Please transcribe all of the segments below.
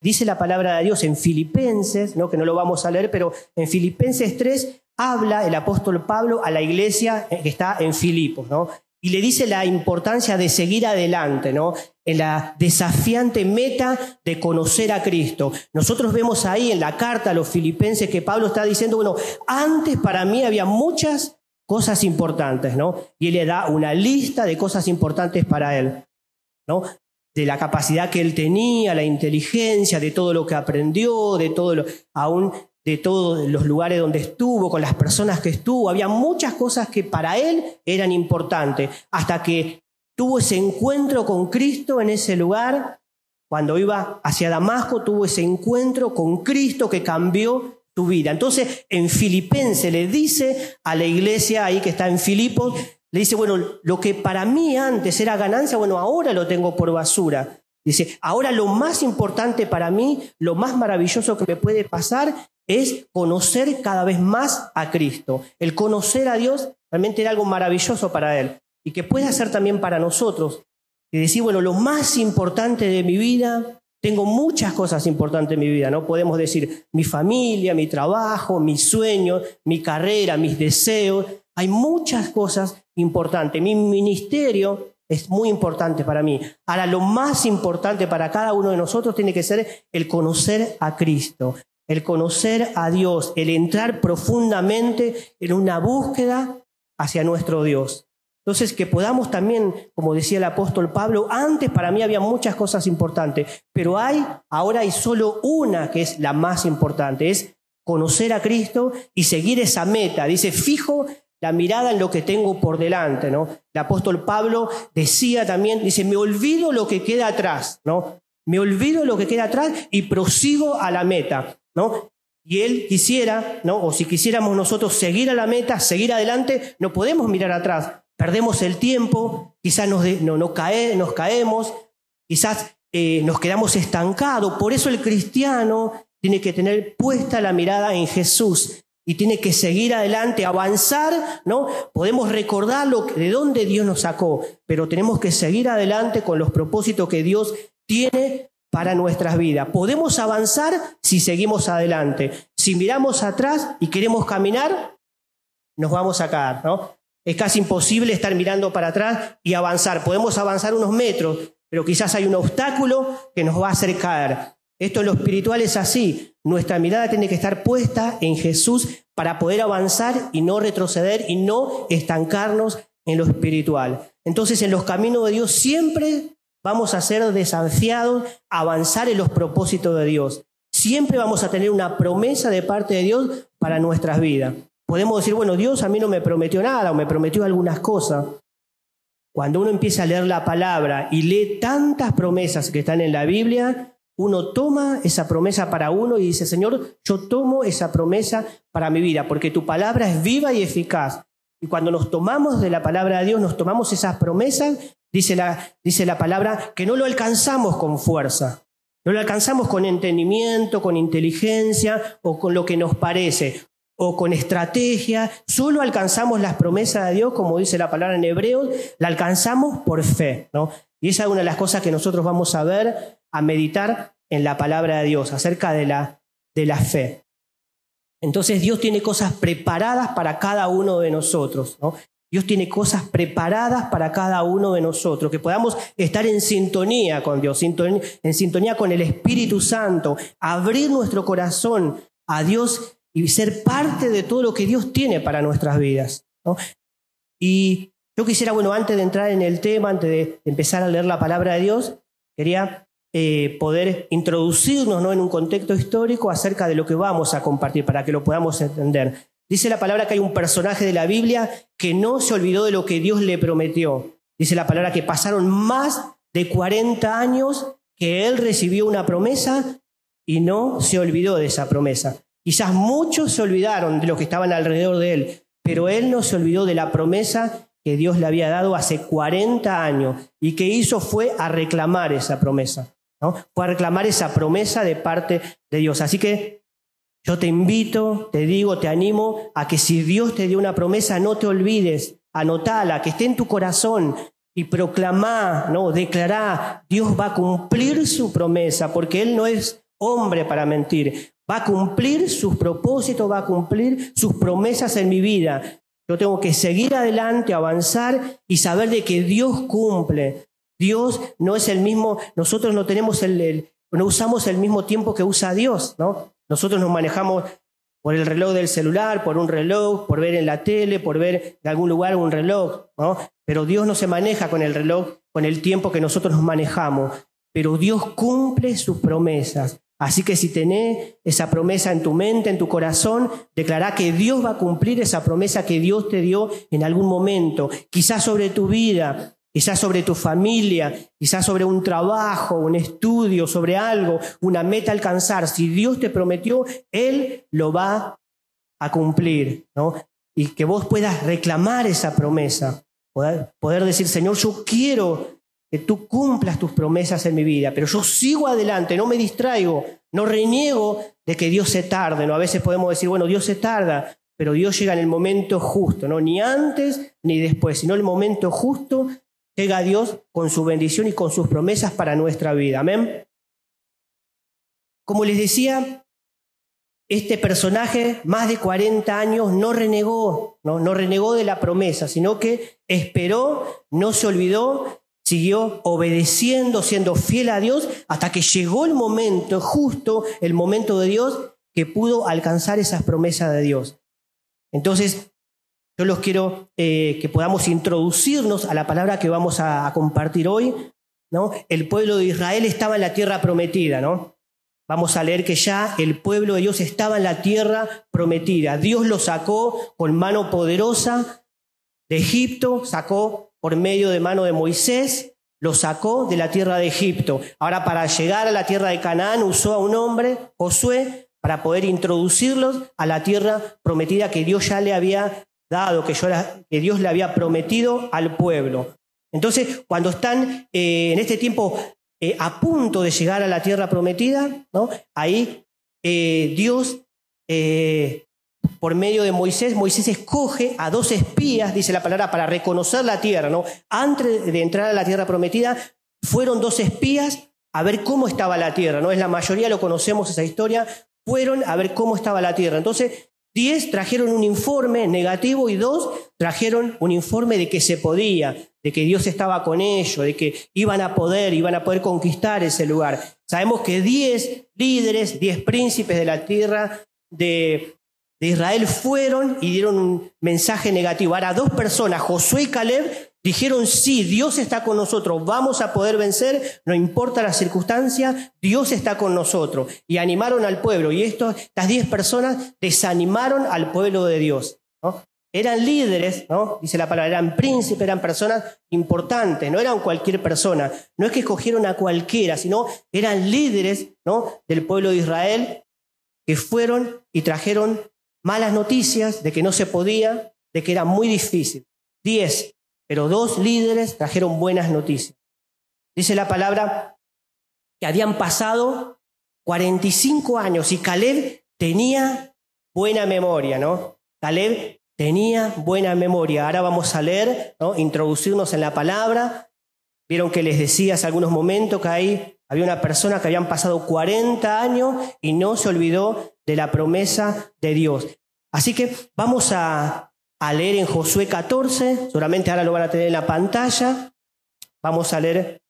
dice la palabra de Dios en Filipenses, ¿no? que no lo vamos a leer, pero en Filipenses 3 habla el apóstol Pablo a la iglesia que está en Filipos, ¿no? Y le dice la importancia de seguir adelante, ¿no? En la desafiante meta de conocer a Cristo. Nosotros vemos ahí en la carta a los filipenses que Pablo está diciendo, bueno, antes para mí había muchas cosas importantes, ¿no? Y él le da una lista de cosas importantes para él, ¿no? De la capacidad que él tenía, la inteligencia, de todo lo que aprendió, de todo lo, aún de todos los lugares donde estuvo, con las personas que estuvo. Había muchas cosas que para él eran importantes, hasta que tuvo ese encuentro con Cristo en ese lugar. Cuando iba hacia Damasco, tuvo ese encuentro con Cristo que cambió su vida. Entonces, en Filipense le dice a la iglesia ahí que está en Filipos, le dice, bueno, lo que para mí antes era ganancia, bueno, ahora lo tengo por basura. Dice, ahora lo más importante para mí, lo más maravilloso que me puede pasar es conocer cada vez más a Cristo. El conocer a Dios realmente era algo maravilloso para Él y que puede ser también para nosotros. Y decir, bueno, lo más importante de mi vida, tengo muchas cosas importantes en mi vida, ¿no? Podemos decir mi familia, mi trabajo, mis sueños, mi carrera, mis deseos. Hay muchas cosas importantes. Mi ministerio es muy importante para mí. Ahora, lo más importante para cada uno de nosotros tiene que ser el conocer a Cristo, el conocer a Dios, el entrar profundamente en una búsqueda hacia nuestro Dios. Entonces, que podamos también, como decía el apóstol Pablo, antes para mí había muchas cosas importantes, pero hay, ahora hay solo una que es la más importante, es conocer a Cristo y seguir esa meta. Dice, fijo la mirada en lo que tengo por delante, ¿no? El apóstol Pablo decía también, dice, me olvido lo que queda atrás, ¿no? Me olvido lo que queda atrás y prosigo a la meta. ¿no? Y él quisiera, ¿no? O si quisiéramos nosotros seguir a la meta, seguir adelante, no podemos mirar atrás. Perdemos el tiempo, quizás nos, no, no cae, nos caemos, quizás eh, nos quedamos estancados. Por eso el cristiano tiene que tener puesta la mirada en Jesús y tiene que seguir adelante, avanzar, ¿no? Podemos recordar de dónde Dios nos sacó, pero tenemos que seguir adelante con los propósitos que Dios tiene para nuestras vidas. Podemos avanzar si seguimos adelante. Si miramos atrás y queremos caminar, nos vamos a caer, ¿no? Es casi imposible estar mirando para atrás y avanzar. Podemos avanzar unos metros, pero quizás hay un obstáculo que nos va a hacer caer. Esto en lo espiritual es así. Nuestra mirada tiene que estar puesta en Jesús para poder avanzar y no retroceder y no estancarnos en lo espiritual. Entonces, en los caminos de Dios siempre vamos a ser desafiados a avanzar en los propósitos de Dios. Siempre vamos a tener una promesa de parte de Dios para nuestras vidas. Podemos decir, bueno, Dios a mí no me prometió nada o me prometió algunas cosas. Cuando uno empieza a leer la palabra y lee tantas promesas que están en la Biblia, uno toma esa promesa para uno y dice, Señor, yo tomo esa promesa para mi vida, porque tu palabra es viva y eficaz. Y cuando nos tomamos de la palabra de Dios, nos tomamos esas promesas, dice la, dice la palabra, que no lo alcanzamos con fuerza, no lo alcanzamos con entendimiento, con inteligencia o con lo que nos parece, o con estrategia, solo alcanzamos las promesas de Dios, como dice la palabra en hebreo, la alcanzamos por fe. ¿no? Y esa es una de las cosas que nosotros vamos a ver, a meditar en la palabra de Dios, acerca de la, de la fe. Entonces Dios tiene cosas preparadas para cada uno de nosotros. ¿no? Dios tiene cosas preparadas para cada uno de nosotros, que podamos estar en sintonía con Dios, en sintonía con el Espíritu Santo, abrir nuestro corazón a Dios y ser parte de todo lo que Dios tiene para nuestras vidas. Y yo quisiera, bueno, antes de entrar en el tema, antes de empezar a leer la palabra de Dios, quería eh, poder introducirnos ¿no? en un contexto histórico acerca de lo que vamos a compartir para que lo podamos entender. Dice la palabra que hay un personaje de la Biblia que no se olvidó de lo que Dios le prometió. Dice la palabra que pasaron más de 40 años que él recibió una promesa y no se olvidó de esa promesa. Quizás muchos se olvidaron de los que estaban alrededor de él, pero él no se olvidó de la promesa que Dios le había dado hace 40 años y que hizo fue a reclamar esa promesa. ¿no? Fue a reclamar esa promesa de parte de Dios. Así que yo te invito, te digo, te animo a que si Dios te dio una promesa, no te olvides, anotala, que esté en tu corazón y proclamá, ¿no? Declará, Dios va a cumplir su promesa, porque Él no es hombre para mentir. Va a cumplir sus propósitos, va a cumplir sus promesas en mi vida. Yo tengo que seguir adelante, avanzar y saber de que Dios cumple. Dios no es el mismo, nosotros no tenemos el, no usamos el mismo tiempo que usa Dios, ¿no? Nosotros nos manejamos por el reloj del celular, por un reloj, por ver en la tele, por ver de algún lugar un reloj, ¿no? Pero Dios no se maneja con el reloj, con el tiempo que nosotros nos manejamos, pero Dios cumple sus promesas. Así que si tenés esa promesa en tu mente, en tu corazón, declará que Dios va a cumplir esa promesa que Dios te dio en algún momento, quizás sobre tu vida, quizás sobre tu familia, quizás sobre un trabajo, un estudio, sobre algo, una meta a alcanzar. Si Dios te prometió, Él lo va a cumplir, ¿no? Y que vos puedas reclamar esa promesa, poder, poder decir, Señor, yo quiero que tú cumplas tus promesas en mi vida, pero yo sigo adelante, no me distraigo, no reniego de que Dios se tarde, ¿no? A veces podemos decir, bueno, Dios se tarda, pero Dios llega en el momento justo, ¿no? Ni antes ni después, sino el momento justo llega Dios con su bendición y con sus promesas para nuestra vida. Amén. Como les decía, este personaje, más de 40 años, no renegó, no, no renegó de la promesa, sino que esperó, no se olvidó, siguió obedeciendo, siendo fiel a Dios, hasta que llegó el momento, justo el momento de Dios, que pudo alcanzar esas promesas de Dios. Entonces, yo los quiero eh, que podamos introducirnos a la palabra que vamos a, compartir hoy. ¿no? El pueblo de Israel estaba en la tierra prometida, ¿no? Vamos a leer que ya el pueblo de Dios estaba en la tierra prometida. Dios lo sacó con mano poderosa de Egipto, sacó por medio de mano de Moisés, lo sacó de la tierra de Egipto. Ahora para llegar a la tierra de Canaán usó a un hombre, Josué, para poder introducirlos a la tierra prometida que Dios ya le había dado que, Dios le había prometido al pueblo. Entonces, cuando están eh, en este tiempo eh, a punto de llegar a la tierra prometida, ¿no? ahí eh, Dios, por medio de Moisés, Moisés escoge a dos espías, dice la palabra, para reconocer la tierra. ¿no? Antes de entrar a la tierra prometida, fueron dos espías a ver cómo estaba la tierra. ¿no? Es la mayoría lo conocemos esa historia. Fueron a ver cómo estaba la tierra. Entonces, Diez trajeron un informe negativo y dos trajeron un informe de que se podía, de que Dios estaba con ellos, de que iban a poder, iban a poder conquistar ese lugar. Sabemos que diez líderes, diez príncipes de la tierra de, de Israel fueron y dieron un mensaje negativo. Ahora dos personas, Josué y Caleb, Dijeron, sí, Dios está con nosotros, vamos a poder vencer, no importa la circunstancia, Dios está con nosotros. Y animaron al pueblo. Y estas diez personas desanimaron al pueblo de Dios. Eran líderes, ¿no? dice la palabra, eran príncipes, eran personas importantes, no eran cualquier persona. No es que escogieron a cualquiera, sino eran líderes del pueblo de Israel que fueron y trajeron malas noticias de que no se podía, de que era muy difícil. Diez pero dos líderes trajeron buenas noticias. Dice la palabra que habían pasado 45 años y Caleb tenía buena memoria, ¿no? Caleb tenía buena memoria. Ahora vamos a leer, ¿no? introducirnos en la palabra. Vieron que les decía hace algunos momentos que ahí había una persona que habían pasado 40 años y no se olvidó de la promesa de Dios. Así que vamos a, leer en Josué 14, solamente ahora lo van a tener en la pantalla. Vamos a leer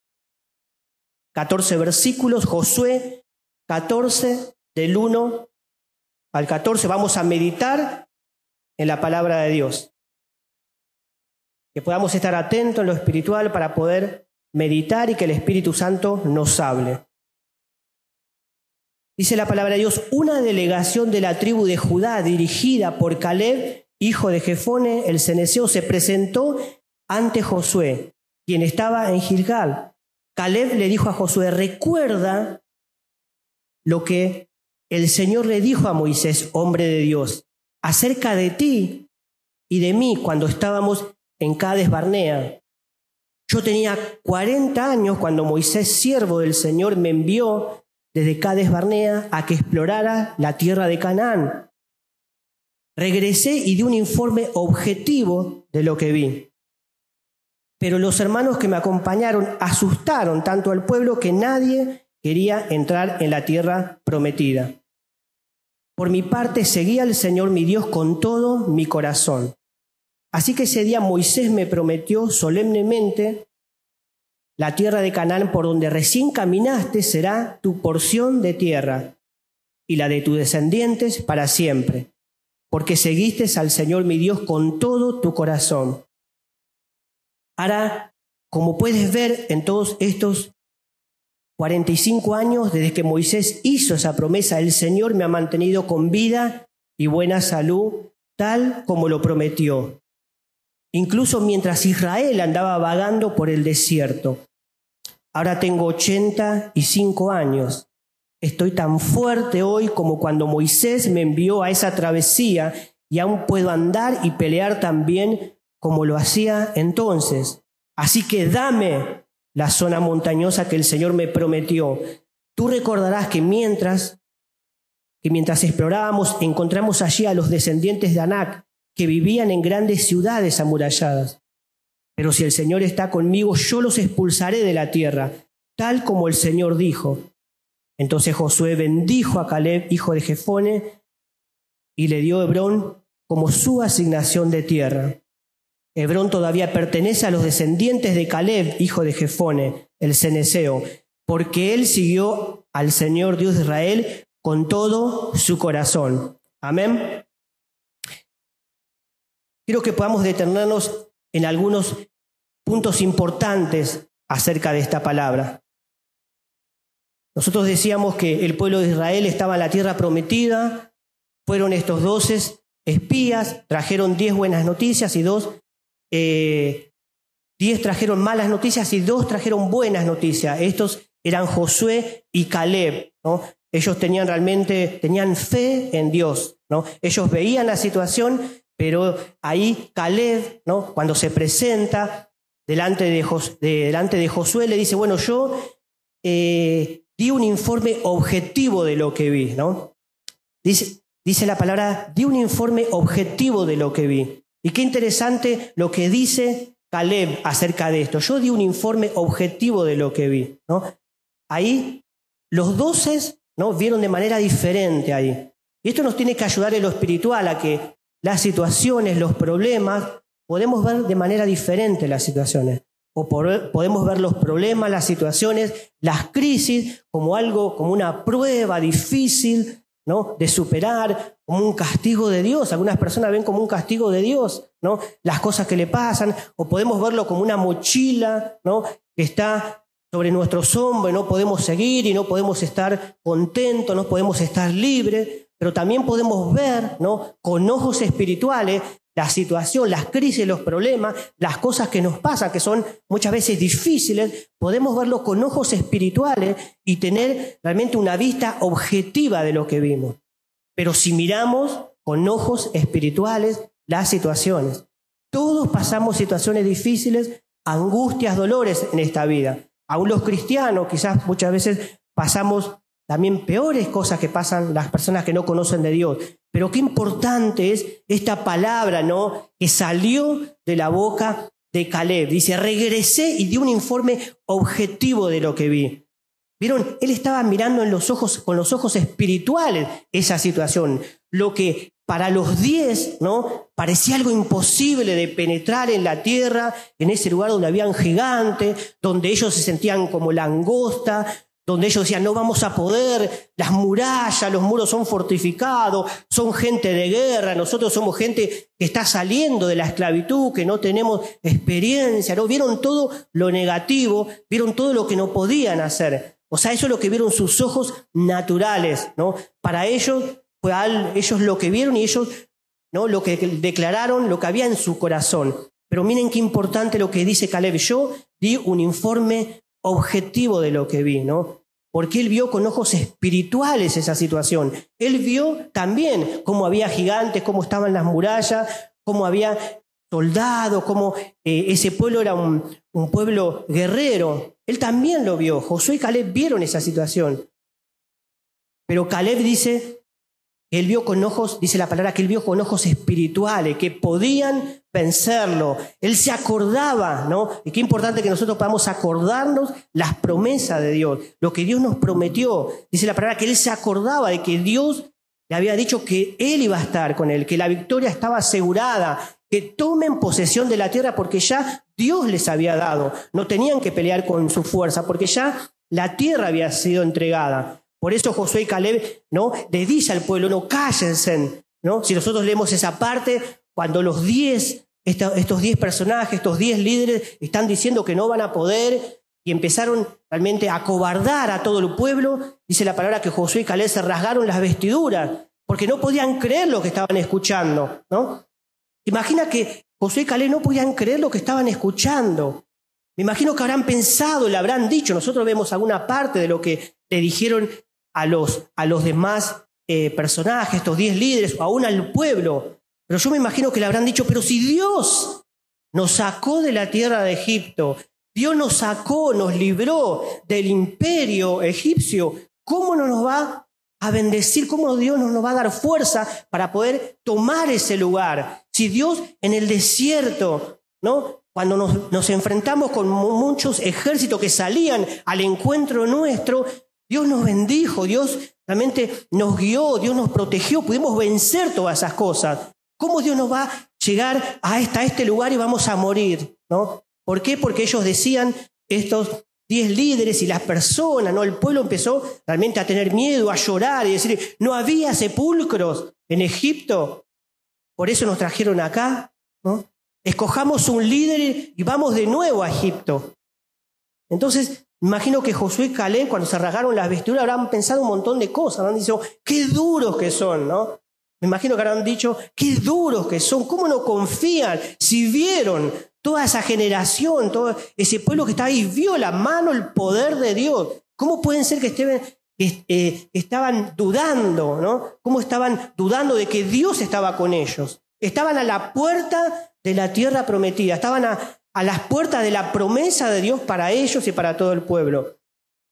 14 versículos, Josué 14, del 1 al 14. Vamos a meditar en la palabra de Dios. Que podamos estar atentos en lo espiritual para poder meditar y que el Espíritu Santo nos hable. Dice la palabra de Dios, una delegación de la tribu de Judá dirigida por Caleb hijo de Jefone, el ceneseo, se presentó ante Josué, quien estaba en Gilgal. Caleb le dijo a Josué, recuerda lo que el Señor le dijo a Moisés, hombre de Dios, acerca de ti y de mí cuando estábamos en Cades Barnea. Yo tenía 40 años cuando Moisés, siervo del Señor, me envió desde Cades Barnea a que explorara la tierra de Canaán. Regresé y di un informe objetivo de lo que vi. Pero los hermanos que me acompañaron asustaron tanto al pueblo que nadie quería entrar en la tierra prometida. Por mi parte, seguía al Señor mi Dios con todo mi corazón. Así que ese día Moisés me prometió solemnemente, la tierra de Canaán por donde recién caminaste será tu porción de tierra y la de tus descendientes para siempre, porque seguiste al Señor mi Dios con todo tu corazón. Ahora, como puedes ver en todos estos 45 años desde que Moisés hizo esa promesa, el Señor me ha mantenido con vida y buena salud, tal como lo prometió. Incluso mientras Israel andaba vagando por el desierto. Ahora tengo 85 años. Estoy tan fuerte hoy como cuando Moisés me envió a esa travesía y aún puedo andar y pelear tan bien como lo hacía entonces. Así que dame la zona montañosa que el Señor me prometió. Tú recordarás que mientras que mientras explorábamos encontramos allí a los descendientes de Anac que vivían en grandes ciudades amuralladas. Pero si el Señor está conmigo, yo los expulsaré de la tierra, tal como el Señor dijo. Entonces Josué bendijo a Caleb, hijo de Jefone, y le dio Hebrón como su asignación de tierra. Hebrón todavía pertenece a los descendientes de Caleb, hijo de Jefone, el ceneseo, porque él siguió al Señor Dios de Israel con todo su corazón. Amén. Quiero que podamos detenernos en algunos puntos importantes acerca de esta palabra. Nosotros decíamos que el pueblo de Israel estaba en la tierra prometida, fueron estos doce espías, trajeron diez buenas noticias y dos eh, diez trajeron malas noticias y dos trajeron buenas noticias. Estos eran Josué y Caleb. ¿no? Ellos tenían realmente, tenían fe en Dios. ¿no? Ellos veían la situación, pero ahí Caleb, ¿no? cuando se presenta delante de, delante de Josué, le dice, bueno, yo eh, di un informe objetivo de lo que vi. ¿no? Dice, dice la palabra, di un informe objetivo de lo que vi. Y qué interesante lo que dice Caleb acerca de esto. Yo di un informe objetivo de lo que vi. ¿no? Ahí los doces ¿no? vieron de manera diferente ahí. Y esto nos tiene que ayudar en lo espiritual a que las situaciones, los problemas, podemos ver de manera diferente las situaciones. O podemos ver los problemas, las situaciones, las crisis como algo, como una prueba difícil ¿no? de superar, como un castigo de Dios. Algunas personas ven como un castigo de Dios, ¿no? Las cosas que le pasan, o podemos verlo como una mochila, ¿no? Que está sobre nuestros hombros no podemos seguir y no podemos estar contentos, no podemos estar libres, pero también podemos ver, ¿no? Con ojos espirituales la situación, las crisis, los problemas, las cosas que nos pasan, que son muchas veces difíciles, podemos verlo con ojos espirituales y tener realmente una vista objetiva de lo que vimos. Pero si miramos con ojos espirituales las situaciones, todos pasamos situaciones difíciles, angustias, dolores en esta vida. Aún los cristianos quizás muchas veces pasamos también peores cosas que pasan las personas que no conocen de Dios. Pero qué importante es esta palabra, ¿no? Que salió de la boca de Caleb. Dice, regresé y di un informe objetivo de lo que vi. Vieron, él estaba mirando en los ojos, con los ojos espirituales esa situación. Lo que para los diez, ¿no? Parecía algo imposible de penetrar en la tierra, en ese lugar donde habían gigantes, donde ellos se sentían como langosta, donde ellos decían, no vamos a poder, las murallas, los muros son fortificados, son gente de guerra, nosotros somos gente que está saliendo de la esclavitud, que no tenemos experiencia, ¿no? Vieron todo lo negativo, vieron todo lo que no podían hacer. O sea, eso es lo que vieron sus ojos naturales, ¿no? Para ellos fue ellos lo que vieron y ellos, ¿no? Lo que declararon, lo que había en su corazón. Pero miren qué importante lo que dice Caleb. Yo di un informe objetivo de lo que vi, ¿no? Porque él vio con ojos espirituales esa situación. Él vio también cómo había gigantes, cómo estaban las murallas, cómo había soldados, cómo eh, ese pueblo era un, un pueblo guerrero. Él también lo vio. Josué y Caleb vieron esa situación. Pero Caleb dice, él vio con ojos, dice la palabra, que él vio con ojos espirituales, que podían vencerlo. Él se acordaba, ¿no? Y qué importante que nosotros podamos acordarnos las promesas de Dios, lo que Dios nos prometió. Dice la palabra que él se acordaba de que Dios le había dicho que él iba a estar con él, que la victoria estaba asegurada, que tomen posesión de la tierra porque ya Dios les había dado. No tenían que pelear con su fuerza porque ya la tierra había sido entregada. Por eso Josué y Caleb ¿no? le dice al pueblo, no cállense. ¿no? Si nosotros leemos esa parte, cuando los diez, estos diez personajes, estos diez líderes están diciendo que no van a poder y empezaron realmente a cobardar a todo el pueblo, dice la palabra que Josué y Caleb se rasgaron las vestiduras porque no podían creer lo que estaban escuchando. ¿no? Imagina que Josué y Caleb no podían creer lo que estaban escuchando. Me imagino que habrán pensado, le habrán dicho, nosotros vemos alguna parte de lo que le dijeron a los, a los demás eh, personajes, estos diez líderes, o aún al pueblo. Pero yo me imagino que le habrán dicho, pero si Dios nos sacó de la tierra de Egipto, Dios nos sacó, nos libró del imperio egipcio, ¿cómo no nos va a bendecir? ¿Cómo Dios nos va a dar fuerza para poder tomar ese lugar? Si Dios en el desierto, ¿no? Cuando nos, nos enfrentamos con muchos ejércitos que salían al encuentro nuestro, Dios nos bendijo, Dios realmente nos guió, Dios nos protegió, pudimos vencer todas esas cosas. ¿Cómo Dios nos va a llegar a, este lugar y vamos a morir? ¿no? ¿Por qué? Porque ellos decían, estos diez líderes y las personas, ¿no? El pueblo empezó realmente a tener miedo, a llorar y decir, no había sepulcros en Egipto. Por eso nos trajeron acá, ¿no? Escojamos un líder y vamos de nuevo a Egipto. Entonces, Imagino que Josué y Caleb, cuando se rasgaron las vestiduras, habrán pensado un montón de cosas. Habrán dicho, qué duros que son, ¿no? Me imagino que habrán dicho, qué duros que son, cómo no confían. Si vieron toda esa generación, todo ese pueblo que está ahí, vio la mano, el poder de Dios. ¿Cómo pueden ser que eh, estaban dudando, ¿no? ¿Cómo estaban dudando de que Dios estaba con ellos? Estaban a la puerta de la tierra prometida, estaban a, a las puertas de la promesa de Dios para ellos y para todo el pueblo.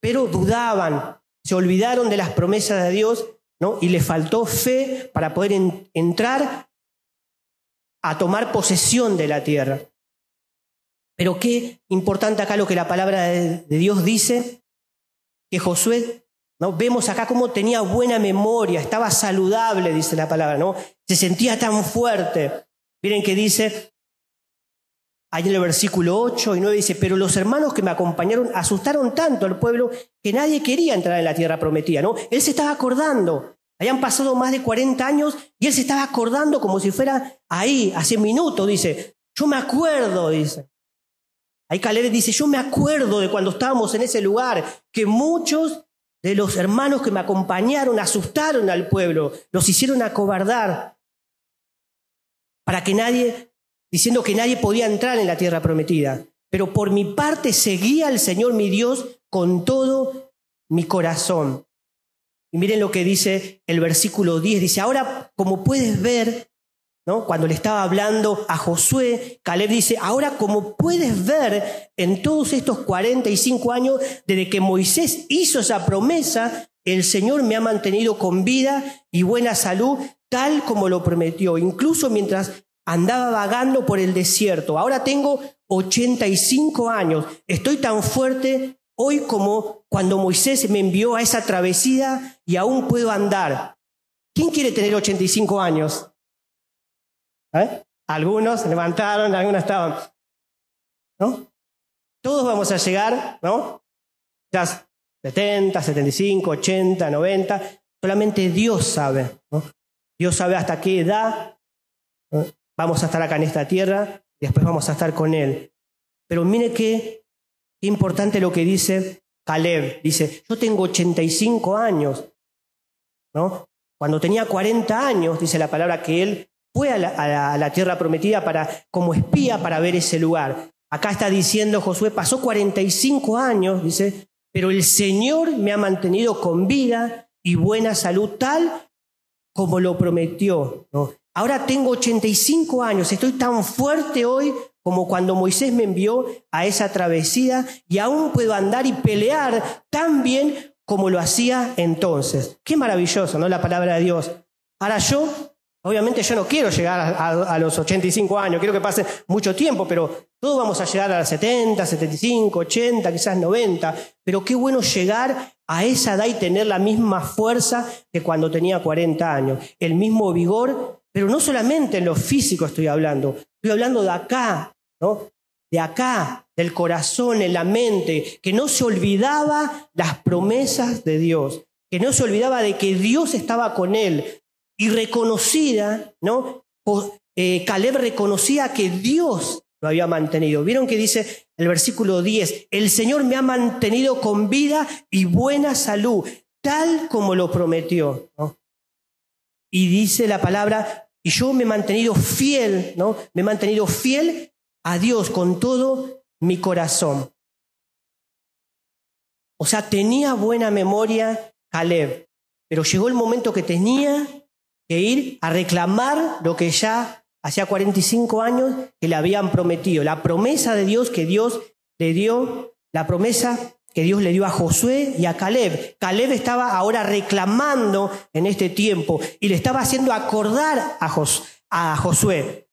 Pero dudaban, se olvidaron de las promesas de Dios, ¿no? Y les faltó fe para poder entrar a tomar posesión de la tierra. Pero qué importante acá lo que la palabra de, Dios dice, que Josué, ¿no? Vemos acá cómo tenía buena memoria, estaba saludable, dice la palabra, ¿no? Se sentía tan fuerte. Miren que dice, Ahí en el versículo 8 y 9 dice, pero los hermanos que me acompañaron asustaron tanto al pueblo que nadie quería entrar en la tierra prometida, ¿no? Él se estaba acordando. Habían pasado más de 40 años y él se estaba acordando como si fuera ahí, hace minutos, dice. Yo me acuerdo, dice. Ahí Caleb dice, yo me acuerdo de cuando estábamos en ese lugar, que muchos de los hermanos que me acompañaron asustaron al pueblo, los hicieron acobardar, para que nadie diciendo que nadie podía entrar en la tierra prometida. Pero por mi parte seguía al Señor mi Dios con todo mi corazón. Y miren lo que dice el versículo 10. Dice, ahora como puedes ver, ¿no? cuando le estaba hablando a Josué, Caleb dice, ahora como puedes ver en todos estos 45 años, desde que Moisés hizo esa promesa, el Señor me ha mantenido con vida y buena salud, tal como lo prometió. Incluso mientras andaba vagando por el desierto. Ahora tengo 85 años. Estoy tan fuerte hoy como cuando Moisés me envió a esa travesía y aún puedo andar. ¿Quién quiere tener 85 años? ¿Eh? Algunos levantaron, algunos estaban. ¿No? Todos vamos a llegar, ¿no? Ya 70, 75, 80, 90. Solamente Dios sabe. ¿no? Dios sabe hasta qué edad vamos a estar acá en esta tierra y después vamos a estar con Él. Pero mire qué, importante lo que dice Caleb. Dice, yo tengo 85 años. ¿no? Cuando tenía 40 años, dice la palabra que él fue a la, tierra prometida para, como espía para ver ese lugar. Acá está diciendo Josué, pasó 45 años, dice, pero el Señor me ha mantenido con vida y buena salud tal como lo prometió. Ahora tengo 85 años, estoy tan fuerte hoy como cuando Moisés me envió a esa travesía y aún puedo andar y pelear tan bien como lo hacía entonces. Qué maravilloso, ¿no? La palabra de Dios. Ahora yo, obviamente yo no quiero llegar a, a los 85 años, quiero que pase mucho tiempo, pero todos vamos a llegar a los 70, 75, 80, quizás 90, pero qué bueno llegar a esa edad y tener la misma fuerza que cuando tenía 40 años, el mismo vigor, pero no solamente en lo físico estoy hablando, estoy hablando de acá, ¿no? De acá, del corazón, en la mente, que no se olvidaba las promesas de Dios, que no se olvidaba de que Dios estaba con él y reconocida, ¿no? Eh, Caleb reconocía que Dios lo había mantenido. ¿Vieron que dice el versículo 10? El Señor me ha mantenido con vida y buena salud, tal como lo prometió. Y dice la palabra, y yo me he mantenido fiel, ¿no? Me he mantenido fiel a Dios con todo mi corazón. O sea, tenía buena memoria Caleb, pero llegó el momento que tenía que ir a reclamar lo que ya hacía 45 años que le habían prometido. La promesa de Dios que Dios le dio, la promesa que Dios le dio a Josué y a Caleb. Caleb estaba ahora reclamando en este tiempo y le estaba haciendo acordar a, Josué.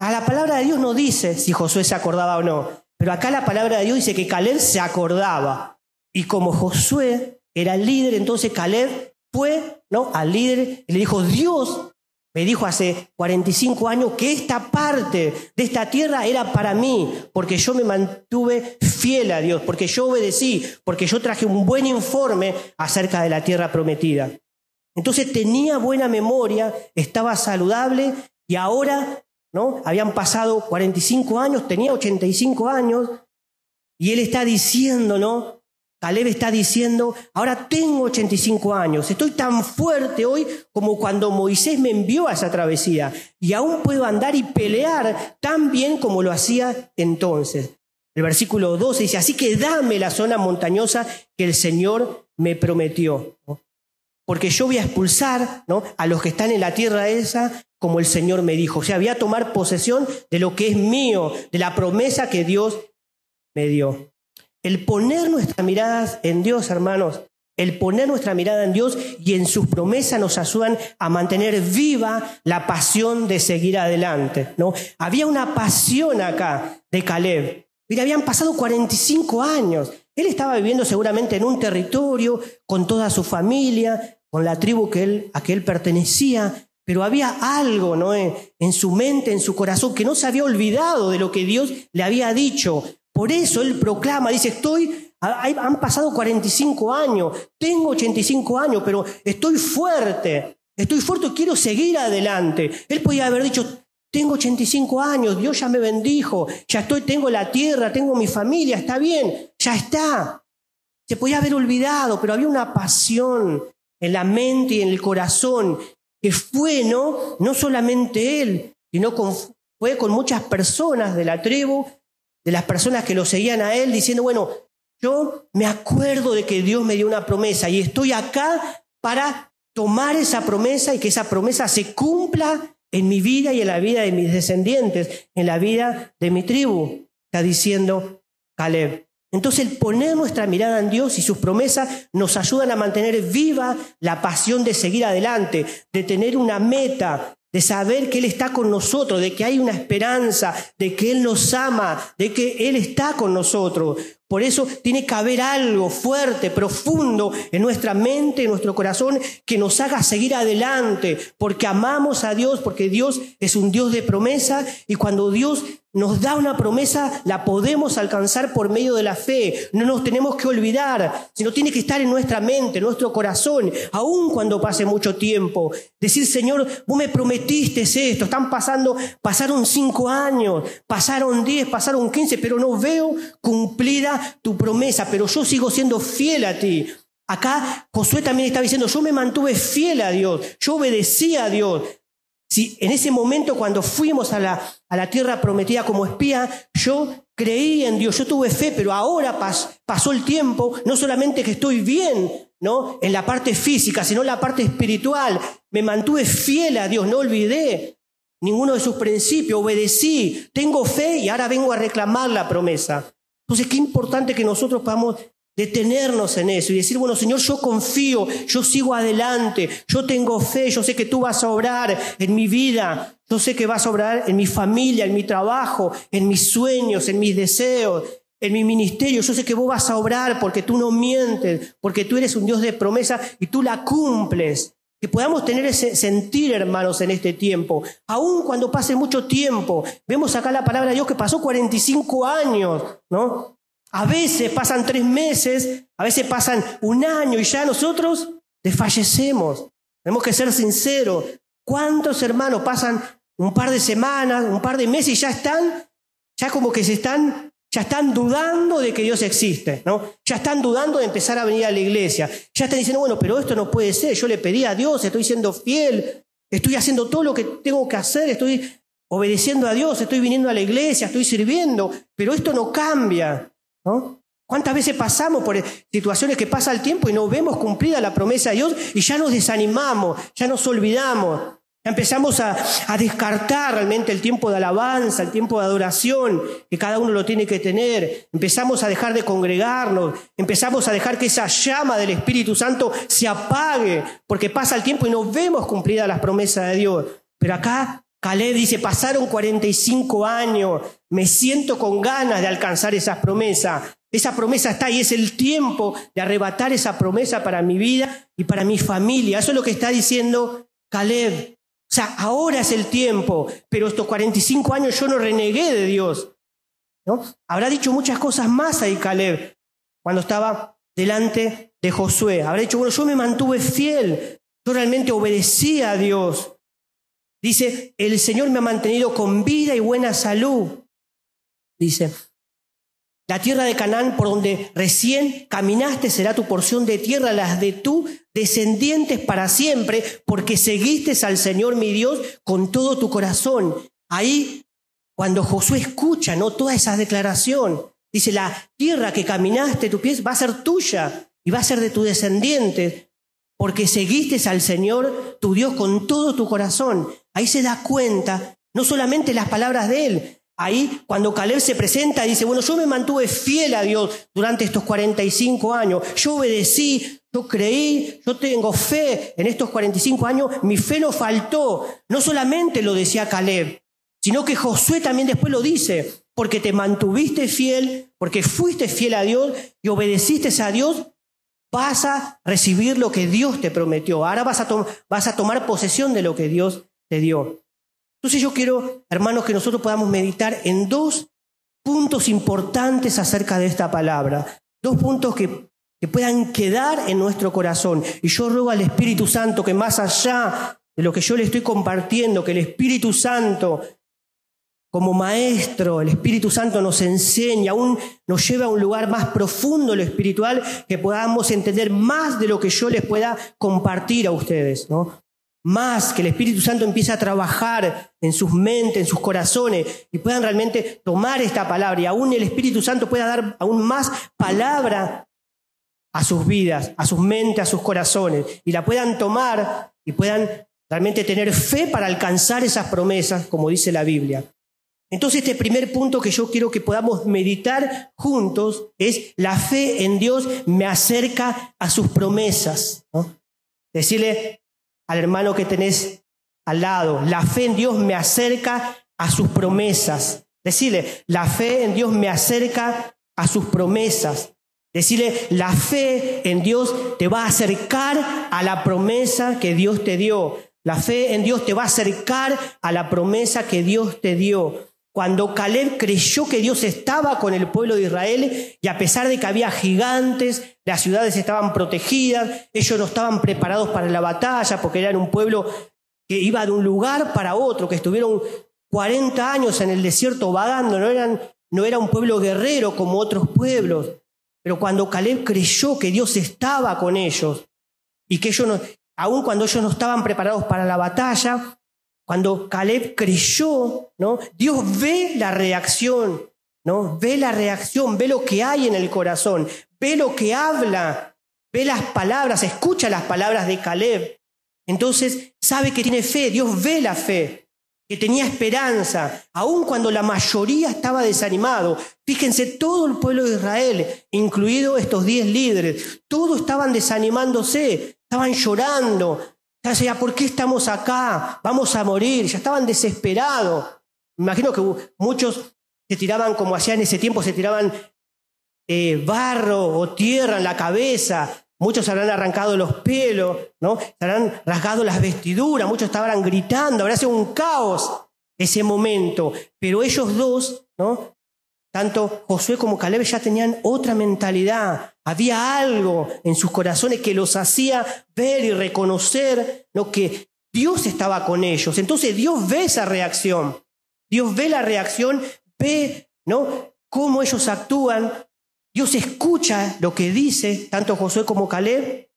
A la palabra de Dios no dice si Josué se acordaba o no, pero acá la palabra de Dios dice que Caleb se acordaba. Y como Josué era el líder, entonces Caleb fue ¿no? al líder y le dijo, Dios me dijo hace 45 años que esta parte de esta tierra era para mí, porque yo me mantuve fiel a Dios, porque yo obedecí, porque yo traje un buen informe acerca de la tierra prometida. Entonces tenía buena memoria, estaba saludable y ahora, ¿no? Habían pasado 45 años, tenía 85 años y él está diciendo, ¿no? Caleb está diciendo, ahora tengo 85 años, estoy tan fuerte hoy como cuando Moisés me envió a esa travesía y aún puedo andar y pelear tan bien como lo hacía entonces. El versículo 12 dice, así que dame la zona montañosa que el Señor me prometió, porque yo voy a expulsar ¿no? a los que están en la tierra esa como el Señor me dijo. O sea, voy a tomar posesión de lo que es mío, de la promesa que Dios me dio. El poner nuestra mirada en Dios, hermanos, el poner nuestra mirada en Dios y en sus promesas nos ayudan a mantener viva la pasión de seguir adelante. ¿no? Había una pasión acá de Caleb. Mira, habían pasado 45 años. Él estaba viviendo seguramente en un territorio con toda su familia, con la tribu que él, a que él pertenecía, pero había algo ¿no? en su mente, en su corazón, que no se había olvidado de lo que Dios le había dicho. Por eso él proclama, dice, estoy, han pasado 45 años, tengo 85 años, pero estoy fuerte, estoy fuerte, quiero seguir adelante. Él podía haber dicho, tengo 85 años, Dios ya me bendijo, ya estoy, tengo la tierra, tengo mi familia, está bien, ya está. Se podía haber olvidado, pero había una pasión en la mente y en el corazón que fue, ¿no? No solamente él, sino fue con muchas personas de la tribu de las personas que lo seguían a él, diciendo, bueno, yo me acuerdo de que Dios me dio una promesa y estoy acá para tomar esa promesa y que esa promesa se cumpla en mi vida y en la vida de mis descendientes, en la vida de mi tribu, está diciendo Caleb. Entonces el poner nuestra mirada en Dios y sus promesas nos ayudan a mantener viva la pasión de seguir adelante, de tener una meta, de saber que Él está con nosotros, de que hay una esperanza, de que Él nos ama, de que Él está con nosotros. Por eso tiene que haber algo fuerte, profundo en nuestra mente, en nuestro corazón, que nos haga seguir adelante, porque amamos a Dios, porque Dios es un Dios de promesa y cuando Dios nos da una promesa, la podemos alcanzar por medio de la fe. No nos tenemos que olvidar, sino tiene que estar en nuestra mente, en nuestro corazón, aun cuando pase mucho tiempo. Decir, Señor, vos me prometiste esto, están pasando, pasaron cinco años, pasaron diez, pasaron quince, pero no veo cumplida tu promesa, pero yo sigo siendo fiel a ti. Acá Josué también está diciendo, yo me mantuve fiel a Dios, yo obedecí a Dios. Si en ese momento cuando fuimos a la, a la tierra prometida como espía, yo creí en Dios, yo tuve fe, pero ahora pasó el tiempo, no solamente que estoy bien, ¿no? En la parte física, sino en la parte espiritual. Me mantuve fiel a Dios, no olvidé ninguno de sus principios, obedecí, tengo fe y ahora vengo a reclamar la promesa. Entonces, qué importante que nosotros podamos detenernos en eso y decir, bueno, Señor, yo confío, yo sigo adelante, yo tengo fe, yo sé que tú vas a obrar en mi vida, yo sé que vas a obrar en mi familia, en mi trabajo, en mis sueños, en mis deseos, en mi ministerio. Yo sé que vos vas a obrar porque tú no mientes, porque tú eres un Dios de promesa y tú la cumples. Que podamos tener ese sentir, hermanos, en este tiempo. Aun cuando pase mucho tiempo. Vemos acá la palabra de Dios que pasó 45 años, ¿no? A veces pasan tres meses, a veces pasan un año y ya nosotros desfallecemos. Tenemos que ser sinceros. ¿Cuántos hermanos pasan un par de semanas, un par de meses y ya están, ya como que se están, ya están dudando de que Dios existe, ¿no? Ya están dudando de empezar a venir a la iglesia. Ya están diciendo, bueno, pero esto no puede ser. Yo le pedí a Dios, estoy siendo fiel, estoy haciendo todo lo que tengo que hacer, estoy obedeciendo a Dios, estoy viniendo a la iglesia, estoy sirviendo, pero esto no cambia. ¿Cuántas veces pasamos por situaciones que pasa el tiempo y no vemos cumplida la promesa de Dios y ya nos desanimamos, ya nos olvidamos? Empezamos a, a, descartar realmente el tiempo de alabanza, el tiempo de adoración, que cada uno lo tiene que tener. Empezamos a dejar de congregarnos, empezamos a dejar que esa llama del Espíritu Santo se apague, porque pasa el tiempo y no vemos cumplidas las promesas de Dios. Pero acá Caleb dice, pasaron 45 años, me siento con ganas de alcanzar esas promesas. Esa promesa está ahí, es el tiempo de arrebatar esa promesa para mi vida y para mi familia. Eso es lo que está diciendo Caleb. O sea, ahora es el tiempo, pero estos 45 años yo no renegué de Dios. ¿no? Habrá dicho muchas cosas más ahí Caleb cuando estaba delante de Josué. Habrá dicho, bueno, yo me mantuve fiel, yo realmente obedecí a Dios. Dice, el Señor me ha mantenido con vida y buena salud. Dice, la tierra de Canaán por donde recién caminaste será tu porción de tierra, las de tu descendientes para siempre, porque seguiste al Señor mi Dios con todo tu corazón. Ahí, cuando Josué escucha ¿no? toda esa declaración, dice, la tierra que caminaste tu pies va a ser tuya y va a ser de tus descendientes porque seguiste al Señor tu Dios con todo tu corazón. Ahí se da cuenta, no solamente las palabras de Él, ahí cuando Caleb se presenta dice, bueno, yo me mantuve fiel a Dios durante estos 45 años, yo obedecí, yo creí, yo tengo fe en estos 45 años, mi fe no faltó. No solamente lo decía Caleb, sino que Josué también después lo dice, porque te mantuviste fiel, porque fuiste fiel a Dios y obedeciste a Dios, vas a recibir lo que Dios te prometió. Ahora vas a, tomar posesión de lo que Dios te dio. Entonces yo quiero, hermanos, que nosotros podamos meditar en dos puntos importantes acerca de esta palabra. Dos puntos que, que puedan quedar en nuestro corazón. Y yo ruego al Espíritu Santo que más allá de lo que yo le estoy compartiendo, que el Espíritu Santo como maestro, el Espíritu Santo nos enseña, aún nos lleva a un lugar más profundo lo espiritual, que podamos entender más de lo que yo les pueda compartir a ustedes, ¿no? Más que el Espíritu Santo empiece a trabajar en sus mentes, en sus corazones, y puedan realmente tomar esta palabra, y aún el Espíritu Santo pueda dar aún más palabra a sus vidas, a sus mentes, a sus corazones, y la puedan tomar y puedan realmente tener fe para alcanzar esas promesas, como dice la Biblia. Entonces este primer punto que yo quiero que podamos meditar juntos es la fe en Dios me acerca a sus promesas. Decirle al hermano que tenés al lado, la fe en Dios me acerca a sus promesas. Decirle, la fe en Dios me acerca a sus promesas. Decirle, la fe en Dios te va a acercar a la promesa que Dios te dio. La fe en Dios te va a acercar a la promesa que Dios te dio. Cuando Caleb creyó que Dios estaba con el pueblo de Israel y a pesar de que había gigantes, las ciudades estaban protegidas, ellos no estaban preparados para la batalla porque eran un pueblo que iba de un lugar para otro, que estuvieron 40 años en el desierto vagando, no, eran, no era un pueblo guerrero como otros pueblos. Pero cuando Caleb creyó que Dios estaba con ellos y que ellos no, aun cuando ellos no estaban preparados para la batalla, cuando Caleb creyó, ¿no? Dios ve la reacción, ¿no? Ve la reacción, ve lo que hay en el corazón, ve lo que habla, ve las palabras, escucha las palabras de Caleb. Entonces sabe que tiene fe, Dios ve la fe. Que tenía esperanza, aun cuando la mayoría estaba desanimado. Fíjense, todo el pueblo de Israel, incluido estos diez líderes, todos estaban desanimándose, estaban llorando. Ya decía, ¿por qué estamos acá? Vamos a morir. Ya estaban desesperados. Imagino que muchos se tiraban, como hacían en ese tiempo, se tiraban eh, barro o tierra en la cabeza, Muchos habrán arrancado los pelos, ¿no? Se habrán rasgado las vestiduras, muchos estaban gritando, habrá sido un caos ese momento. Pero ellos dos, ¿no? Tanto Josué como Caleb ya tenían otra mentalidad. Había algo en sus corazones que los hacía ver y reconocer ¿no? que Dios estaba con ellos. Entonces Dios ve esa reacción. Dios ve la reacción, ve ¿no? cómo ellos actúan, Dios escucha lo que dice tanto Josué como Caleb,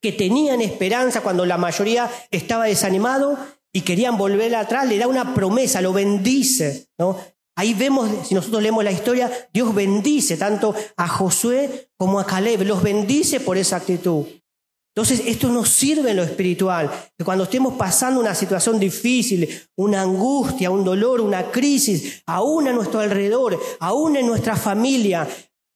que tenían esperanza cuando la mayoría estaba desanimado y querían volver atrás, le da una promesa, lo bendice. ¿no? Ahí vemos, si nosotros leemos la historia, Dios bendice tanto a Josué como a Caleb, los bendice por esa actitud. Entonces, esto nos sirve en lo espiritual, que cuando estemos pasando una situación difícil, una angustia, un dolor, una crisis, aún a nuestro alrededor, aún en nuestra familia,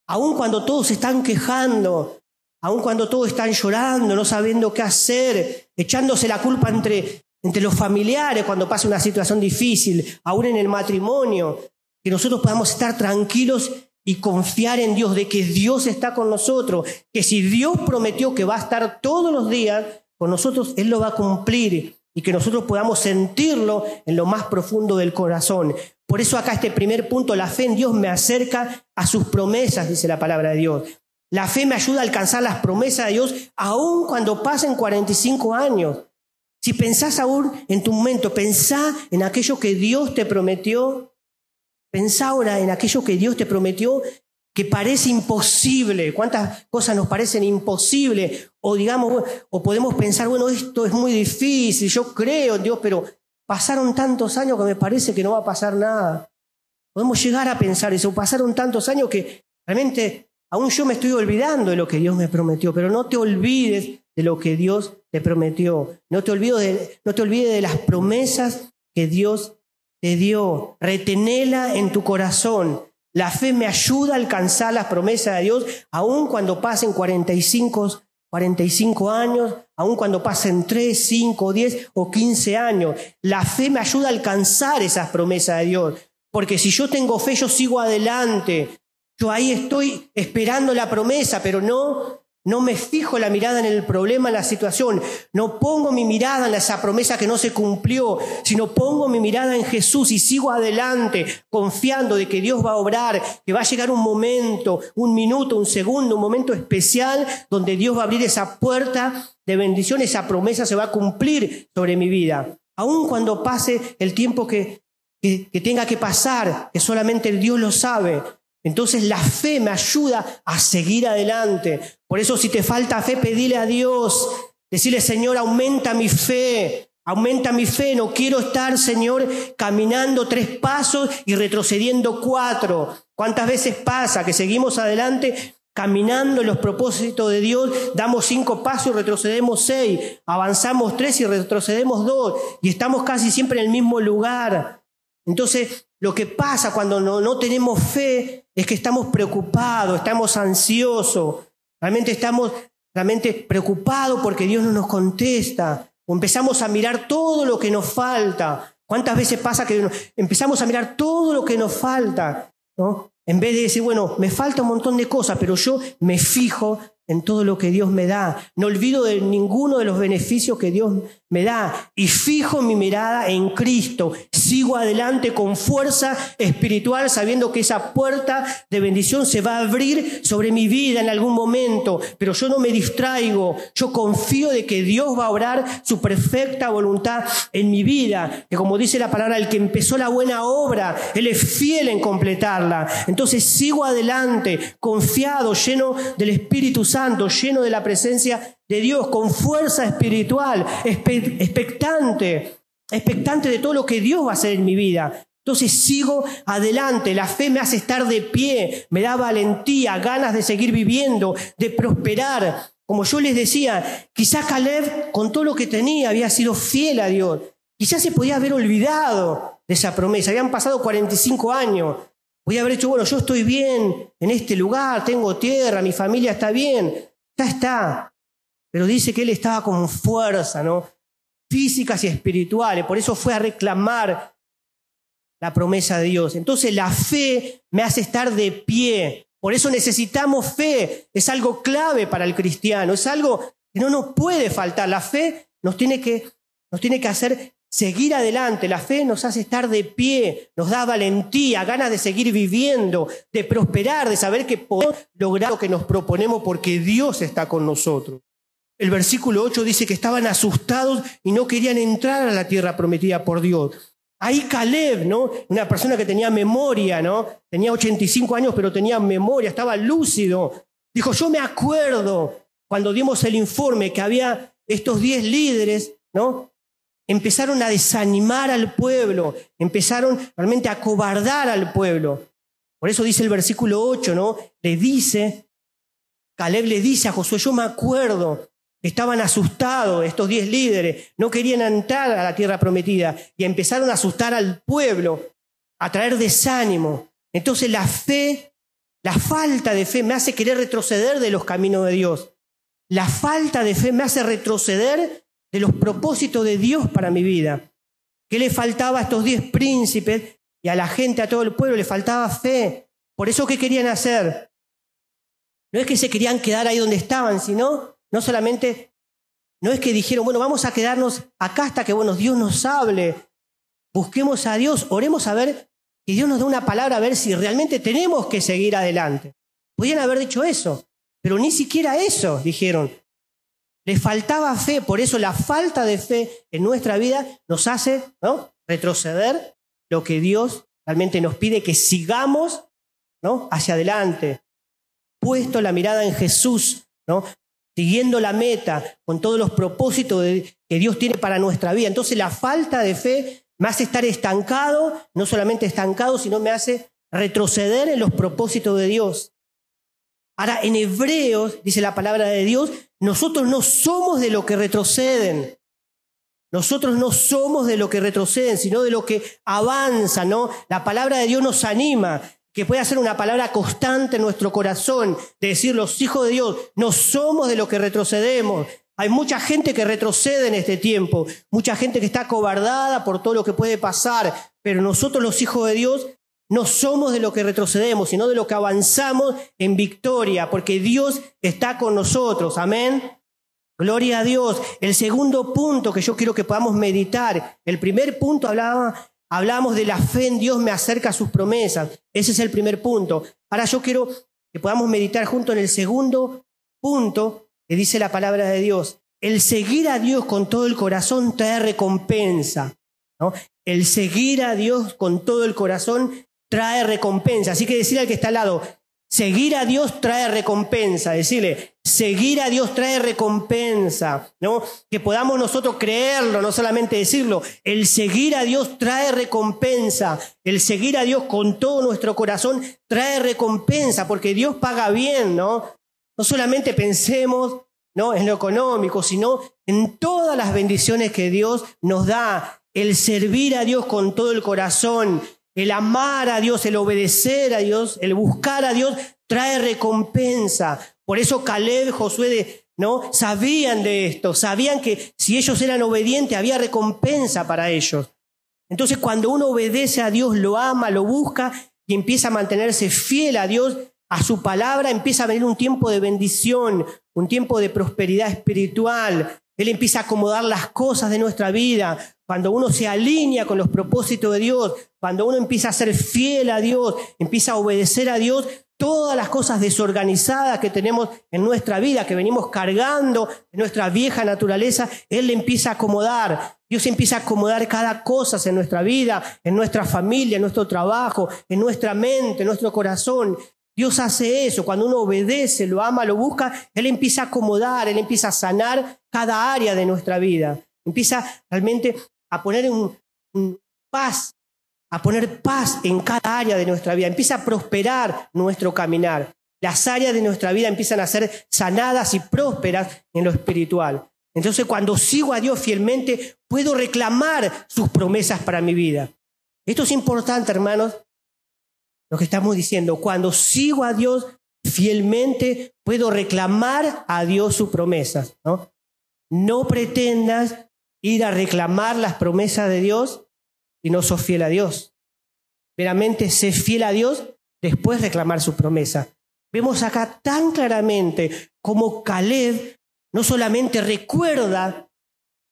Aun cuando todos están quejando, aun cuando todos están llorando, no sabiendo qué hacer, echándose la culpa entre, entre los familiares cuando pasa una situación difícil, aún en el matrimonio, que nosotros podamos estar tranquilos y confiar en Dios, de que Dios está con nosotros, que si Dios prometió que va a estar todos los días con nosotros, Él lo va a cumplir y que nosotros podamos sentirlo en lo más profundo del corazón. Por eso acá este primer punto, la fe en Dios me acerca a sus promesas, dice la palabra de Dios. La fe me ayuda a alcanzar las promesas de Dios aun cuando pasen 45 años. Si pensás aún en tu momento, pensá en aquello que Dios te prometió. Pensá ahora en aquello que Dios te prometió que parece imposible. ¿Cuántas cosas nos parecen imposibles? O digamos, o podemos pensar, bueno, esto es muy difícil, yo creo en Dios, pero Pasaron tantos años que me parece que no va a pasar nada. Podemos llegar a pensar eso. Pasaron tantos años que realmente aún yo me estoy olvidando de lo que Dios me prometió, pero no te olvides de lo que Dios te prometió. No te, olvides de, las promesas que Dios te dio. Retenela en tu corazón. La fe me ayuda a alcanzar las promesas de Dios, aun cuando pasen 45 45 años, aun cuando pasen 3, 5, 10 o 15 años. La fe me ayuda a alcanzar esas promesas de Dios. Porque si yo tengo fe, yo sigo adelante. Yo ahí estoy esperando la promesa, pero no no me fijo la mirada en el problema, en la situación. No pongo mi mirada en esa promesa que no se cumplió, sino pongo mi mirada en Jesús y sigo adelante, confiando de que Dios va a obrar, que va a llegar un momento, un minuto, un segundo, un momento especial donde Dios va a abrir esa puerta de bendición, esa promesa se va a cumplir sobre mi vida. Aun cuando pase el tiempo que, que, que tenga que pasar, que solamente Dios lo sabe, entonces la fe me ayuda a seguir adelante. Por eso si te falta fe, pedile a Dios. Decirle, Señor, aumenta mi fe. Aumenta mi fe. No quiero estar, Señor, caminando tres pasos y retrocediendo cuatro. ¿Cuántas veces pasa que seguimos adelante caminando en los propósitos de Dios, damos cinco pasos y retrocedemos seis, avanzamos tres y retrocedemos dos, y estamos casi siempre en el mismo lugar. Entonces, lo que pasa cuando no, no tenemos fe es que estamos preocupados, estamos ansiosos, realmente estamos realmente preocupados porque Dios no nos contesta, empezamos a mirar todo lo que nos falta. ¿Cuántas veces pasa que empezamos a mirar todo lo que nos falta? ¿no? En vez de decir, bueno, me falta un montón de cosas, pero yo me fijo en todo lo que Dios me da. No olvido de ninguno de los beneficios que Dios me da y fijo mi mirada en Cristo. Sigo adelante con fuerza espiritual sabiendo que esa puerta de bendición se va a abrir sobre mi vida en algún momento, pero yo no me distraigo, yo confío de que Dios va a obrar su perfecta voluntad en mi vida, que como dice la palabra, el que empezó la buena obra, Él es fiel en completarla. Entonces sigo adelante, confiado, lleno del Espíritu Santo, lleno de la presencia de Dios, con fuerza espiritual, expectante, expectante de todo lo que Dios va a hacer en mi vida. Entonces sigo adelante, la fe me hace estar de pie, me da valentía, ganas de seguir viviendo, de prosperar. Como yo les decía, quizá Caleb con todo lo que tenía había sido fiel a Dios. Quizás se podía haber olvidado de esa promesa. Habían pasado 45 años. Podía haber dicho, bueno, yo estoy bien en este lugar, tengo tierra, mi familia está bien. Ya está. Pero dice que él estaba con fuerza, ¿no? Físicas y espirituales. Por eso fue a reclamar la promesa de Dios. Entonces la fe me hace estar de pie. Por eso necesitamos fe. Es algo clave para el cristiano. Es algo que no nos puede faltar. La fe nos tiene que, nos tiene que hacer seguir adelante. La fe nos hace estar de pie, nos da valentía, ganas de seguir viviendo, de prosperar, de saber que podemos lograr lo que nos proponemos porque Dios está con nosotros. El versículo 8 dice que estaban asustados y no querían entrar a la tierra prometida por Dios. Ahí Caleb, ¿no? Una persona que tenía memoria, ¿no? Tenía 85 años, pero tenía memoria, estaba lúcido. Dijo, yo me acuerdo cuando dimos el informe que había estos 10 líderes, ¿no? Empezaron a desanimar al pueblo, empezaron realmente a cobardar al pueblo. Por eso dice el versículo 8, ¿no? Le dice, Caleb le dice a Josué, yo me acuerdo Estaban asustados estos diez líderes, no querían entrar a la tierra prometida y empezaron a asustar al pueblo, a traer desánimo. Entonces la fe, la falta de fe me hace querer retroceder de los caminos de Dios. La falta de fe me hace retroceder de los propósitos de Dios para mi vida. ¿Qué le faltaba a estos diez príncipes y a la gente, a todo el pueblo? Le faltaba fe. Por eso, ¿qué querían hacer? No es que se querían quedar ahí donde estaban, sino no solamente, no es que dijeron, bueno, vamos a quedarnos acá hasta que, bueno, Dios nos hable. Busquemos a Dios, oremos a ver que Dios nos dé una palabra a ver si realmente tenemos que seguir adelante. Podían haber dicho eso, pero ni siquiera eso dijeron. Les faltaba fe, por eso la falta de fe en nuestra vida nos hace retroceder lo que Dios realmente nos pide que sigamos ¿no? hacia adelante. Puesto la mirada en Jesús, ¿no? Siguiendo la meta, con todos los propósitos que Dios tiene para nuestra vida. Entonces la falta de fe me hace estar estancado, no solamente estancado, sino me hace retroceder en los propósitos de Dios. Ahora, en Hebreos, dice la palabra de Dios, nosotros no somos de lo que retroceden. Nosotros no somos de lo que retroceden, sino de lo que avanza, ¿no? La palabra de Dios nos anima que pueda ser una palabra constante en nuestro corazón, de decir los hijos de Dios, no somos de lo que retrocedemos. Hay mucha gente que retrocede en este tiempo, mucha gente que está cobardada por todo lo que puede pasar, pero nosotros los hijos de Dios no somos de lo que retrocedemos, sino de lo que avanzamos en victoria, porque Dios está con nosotros. Amén. Gloria a Dios. El segundo punto que yo quiero que podamos meditar, el primer punto hablaba Hablamos de la fe en Dios me acerca a sus promesas. Ese es el primer punto. Ahora yo quiero que podamos meditar junto en el segundo punto que dice la palabra de Dios. El seguir a Dios con todo el corazón trae recompensa. El seguir a Dios con todo el corazón trae recompensa. Así que decir al que está al lado, seguir a Dios trae recompensa. Decirle, Seguir a Dios trae recompensa, ¿no? Que podamos nosotros creerlo, no solamente decirlo. El seguir a Dios trae recompensa. El seguir a Dios con todo nuestro corazón trae recompensa, porque Dios paga bien, ¿no? No solamente pensemos, ¿no? En lo económico, sino en todas las bendiciones que Dios nos da. El servir a Dios con todo el corazón, el amar a Dios, el obedecer a Dios, el buscar a Dios, trae recompensa. Por eso Caleb, Josué, ¿no? Sabían de esto, sabían que si ellos eran obedientes había recompensa para ellos. Entonces cuando uno obedece a Dios, lo ama, lo busca y empieza a mantenerse fiel a Dios, a su palabra, empieza a venir un tiempo de bendición, un tiempo de prosperidad espiritual. Él empieza a acomodar las cosas de nuestra vida. Cuando uno se alinea con los propósitos de Dios, cuando uno empieza a ser fiel a Dios, empieza a obedecer a Dios, todas las cosas desorganizadas que tenemos en nuestra vida, que venimos cargando en nuestra vieja naturaleza, Él empieza a acomodar. Dios empieza a acomodar cada cosa en nuestra vida, en nuestra familia, en nuestro trabajo, en nuestra mente, en nuestro corazón. Dios hace eso. Cuando uno obedece, lo ama, lo busca, Él empieza a acomodar, Él empieza a sanar cada área de nuestra vida. Empieza realmente a poner paz a poner paz en cada área de nuestra vida, empieza a prosperar nuestro caminar. Las áreas de nuestra vida empiezan a ser sanadas y prósperas en lo espiritual. Entonces cuando sigo a Dios fielmente, puedo reclamar sus promesas para mi vida. Esto es importante, hermanos, lo que estamos diciendo. Cuando sigo a Dios fielmente, puedo reclamar a Dios sus promesas. No, pretendas ir a reclamar las promesas de Dios y no sos fiel a Dios. Veramente sé fiel a Dios, después reclamar su promesa. Vemos acá tan claramente como Caleb no solamente recuerda,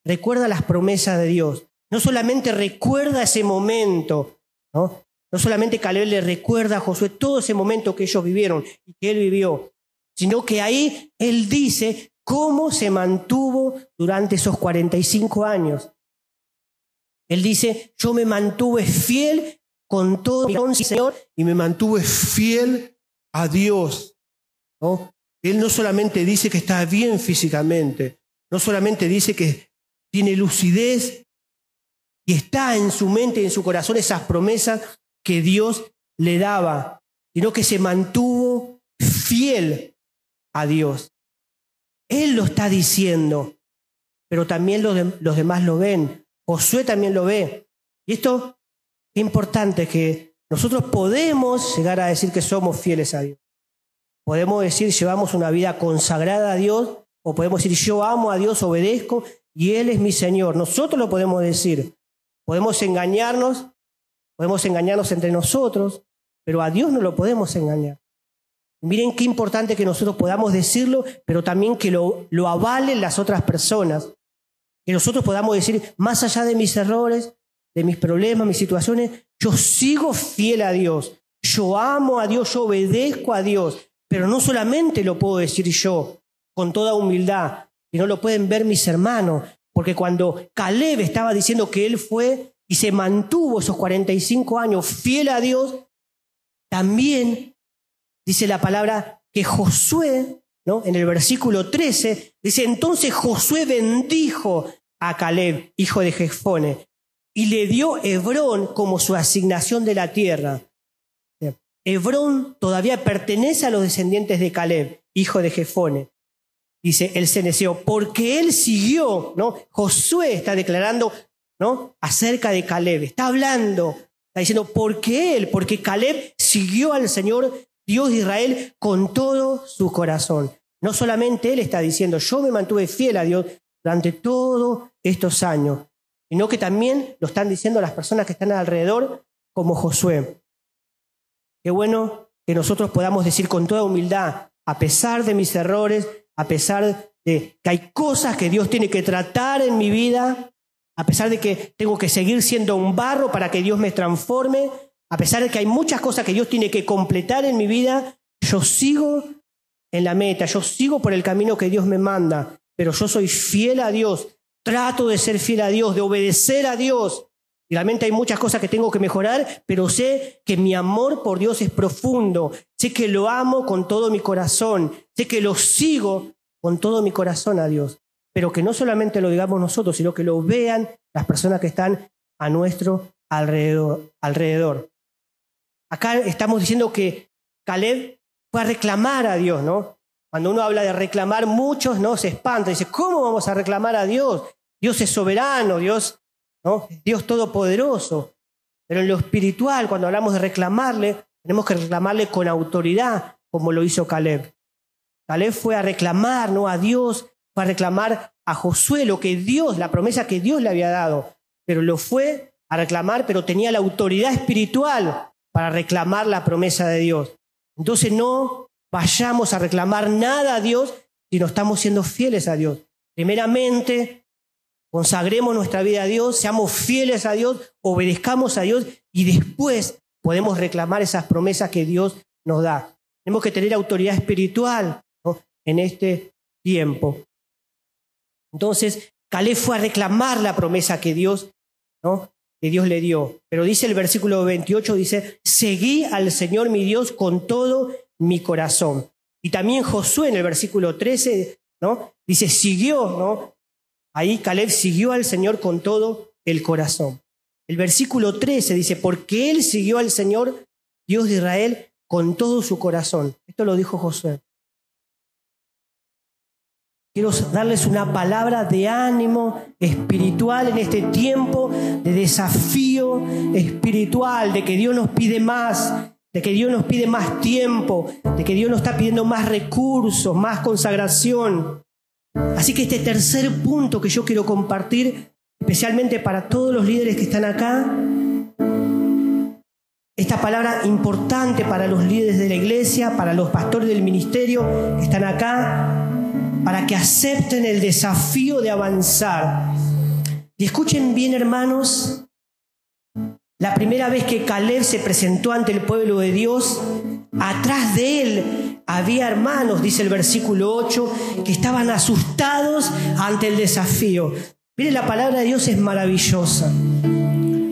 recuerda las promesas de Dios, no solamente recuerda ese momento, ¿no? No solamente Caleb le recuerda a Josué todo ese momento que ellos vivieron y que él vivió, sino que ahí él dice cómo se mantuvo durante esos 45 años. Él dice, yo me mantuve fiel con todo mi Señor y me mantuve fiel a Dios. Él no solamente dice que está bien físicamente, no solamente dice que tiene lucidez y está en su mente y en su corazón esas promesas que Dios le daba, sino que se mantuvo fiel a Dios. Él lo está diciendo, pero también los, los demás lo ven. Josué también lo ve. Y esto es importante que nosotros podemos llegar a decir que somos fieles a Dios. Podemos decir llevamos una vida consagrada a Dios o podemos decir yo amo a Dios, obedezco y Él es mi Señor. Nosotros lo podemos decir. Podemos engañarnos, podemos engañarnos entre nosotros, pero a Dios no lo podemos engañar. Miren qué importante que nosotros podamos decirlo, pero también que lo, lo avalen las otras personas. Que nosotros podamos decir, más allá de mis errores, de mis problemas, mis situaciones, yo sigo fiel a Dios. Yo amo a Dios, yo obedezco a Dios. Pero no solamente lo puedo decir yo con toda humildad, sino lo pueden ver mis hermanos. Porque cuando Caleb estaba diciendo que él fue y se mantuvo esos 45 años fiel a Dios, también dice la palabra que Josué, ¿no? En el versículo 13, dice, entonces Josué bendijo a Caleb, hijo de Jefone, y le dio Hebrón como su asignación de la tierra. Hebrón todavía pertenece a los descendientes de Caleb, hijo de Jefone. Dice el ceneseo, porque él siguió, ¿no? Josué está declarando, ¿no? Acerca de Caleb, está hablando, está diciendo, porque él, porque Caleb siguió al Señor Dios de Israel con todo su corazón. No solamente Él está diciendo, yo me mantuve fiel a Dios durante todos estos años, sino que también lo están diciendo las personas que están alrededor, como Josué. Qué bueno que nosotros podamos decir con toda humildad, a pesar de mis errores, a pesar de que hay cosas que Dios tiene que tratar en mi vida, a pesar de que tengo que seguir siendo un barro para que Dios me transforme, a pesar de que hay muchas cosas que Dios tiene que completar en mi vida, yo sigo en la meta, yo sigo por el camino que Dios me manda, pero yo soy fiel a Dios, trato de ser fiel a Dios, de obedecer a Dios. Y realmente hay muchas cosas que tengo que mejorar, pero sé que mi amor por Dios es profundo, sé que lo amo con todo mi corazón, sé que lo sigo con todo mi corazón a Dios, pero que no solamente lo digamos nosotros, sino que lo vean las personas que están a nuestro alrededor. Acá estamos diciendo que Caleb fue a reclamar a Dios, ¿no? Cuando uno habla de reclamar, muchos no se espantan. Dice, ¿cómo vamos a reclamar a Dios? Dios es soberano, Dios, ¿no? Dios todopoderoso. Pero en lo espiritual, cuando hablamos de reclamarle, tenemos que reclamarle con autoridad, como lo hizo Caleb. Caleb fue a reclamar, ¿no? A Dios, fue a reclamar a Josué lo que Dios, la promesa que Dios le había dado. Pero lo fue a reclamar, pero tenía la autoridad espiritual para reclamar la promesa de Dios. Entonces no vayamos a reclamar nada a Dios si no estamos siendo fieles a Dios. Primeramente, consagremos nuestra vida a Dios, seamos fieles a Dios, obedezcamos a Dios y después podemos reclamar esas promesas que Dios nos da. Tenemos que tener autoridad espiritual en este tiempo. Entonces, Caleb fue a reclamar la promesa que Dios ¿no? que Dios le dio. Pero dice el versículo 28, dice, seguí al Señor mi Dios con todo mi corazón. Y también Josué en el versículo 13, ¿no? Dice, siguió, ¿no? Ahí Caleb siguió al Señor con todo el corazón. El versículo 13 dice, porque él siguió al Señor, Dios de Israel, con todo su corazón. Esto lo dijo Josué. Quiero darles una palabra de ánimo espiritual en este tiempo de desafío espiritual, de que Dios nos pide más, de que Dios nos pide más tiempo, de que Dios nos está pidiendo más recursos, más consagración. Así que este tercer punto que yo quiero compartir, especialmente para todos los líderes que están acá, esta palabra importante para los líderes de la iglesia, para los pastores del ministerio que están acá, para que acepten el desafío de avanzar. Y escuchen bien, hermanos, la primera vez que Caleb se presentó ante el pueblo de Dios, atrás de él había hermanos, dice el versículo 8, que estaban asustados ante el desafío. Miren, la palabra de Dios es maravillosa.